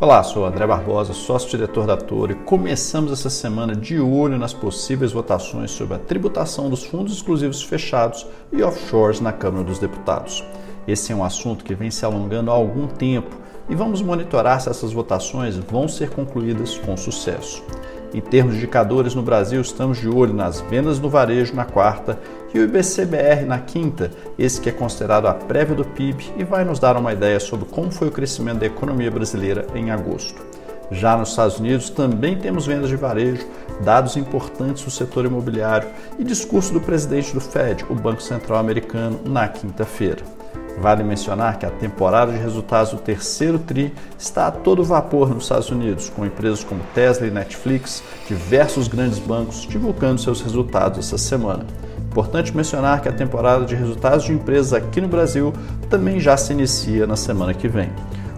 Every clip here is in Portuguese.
Olá, sou André Barbosa, sócio-diretor da Toro e começamos essa semana de olho nas possíveis votações sobre a tributação dos fundos exclusivos fechados e offshores na Câmara dos Deputados. Esse é um assunto que vem se alongando há algum tempo e vamos monitorar se essas votações vão ser concluídas com sucesso. Em termos de indicadores no Brasil, estamos de olho nas vendas no varejo na quarta e o IBCBR na quinta, esse que é considerado a prévia do PIB e vai nos dar uma ideia sobre como foi o crescimento da economia brasileira em agosto. Já nos Estados Unidos também temos vendas de varejo, dados importantes do setor imobiliário e discurso do presidente do Fed, o Banco Central Americano, na quinta-feira. Vale mencionar que a temporada de resultados do terceiro TRI está a todo vapor nos Estados Unidos, com empresas como Tesla e Netflix, diversos grandes bancos divulgando seus resultados essa semana. Importante mencionar que a temporada de resultados de empresas aqui no Brasil também já se inicia na semana que vem.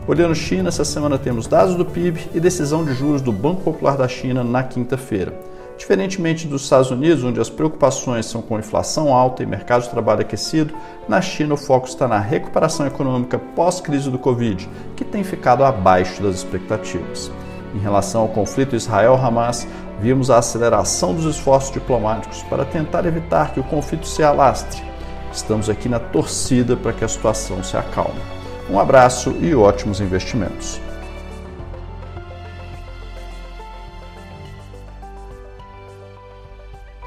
Olhando China, essa semana temos dados do PIB e decisão de juros do Banco Popular da China na quinta-feira. Diferentemente dos Estados Unidos, onde as preocupações são com inflação alta e mercado de trabalho aquecido, na China o foco está na recuperação econômica pós-crise do Covid, que tem ficado abaixo das expectativas. Em relação ao conflito Israel-Hamas, vimos a aceleração dos esforços diplomáticos para tentar evitar que o conflito se alastre. Estamos aqui na torcida para que a situação se acalme. Um abraço e ótimos investimentos.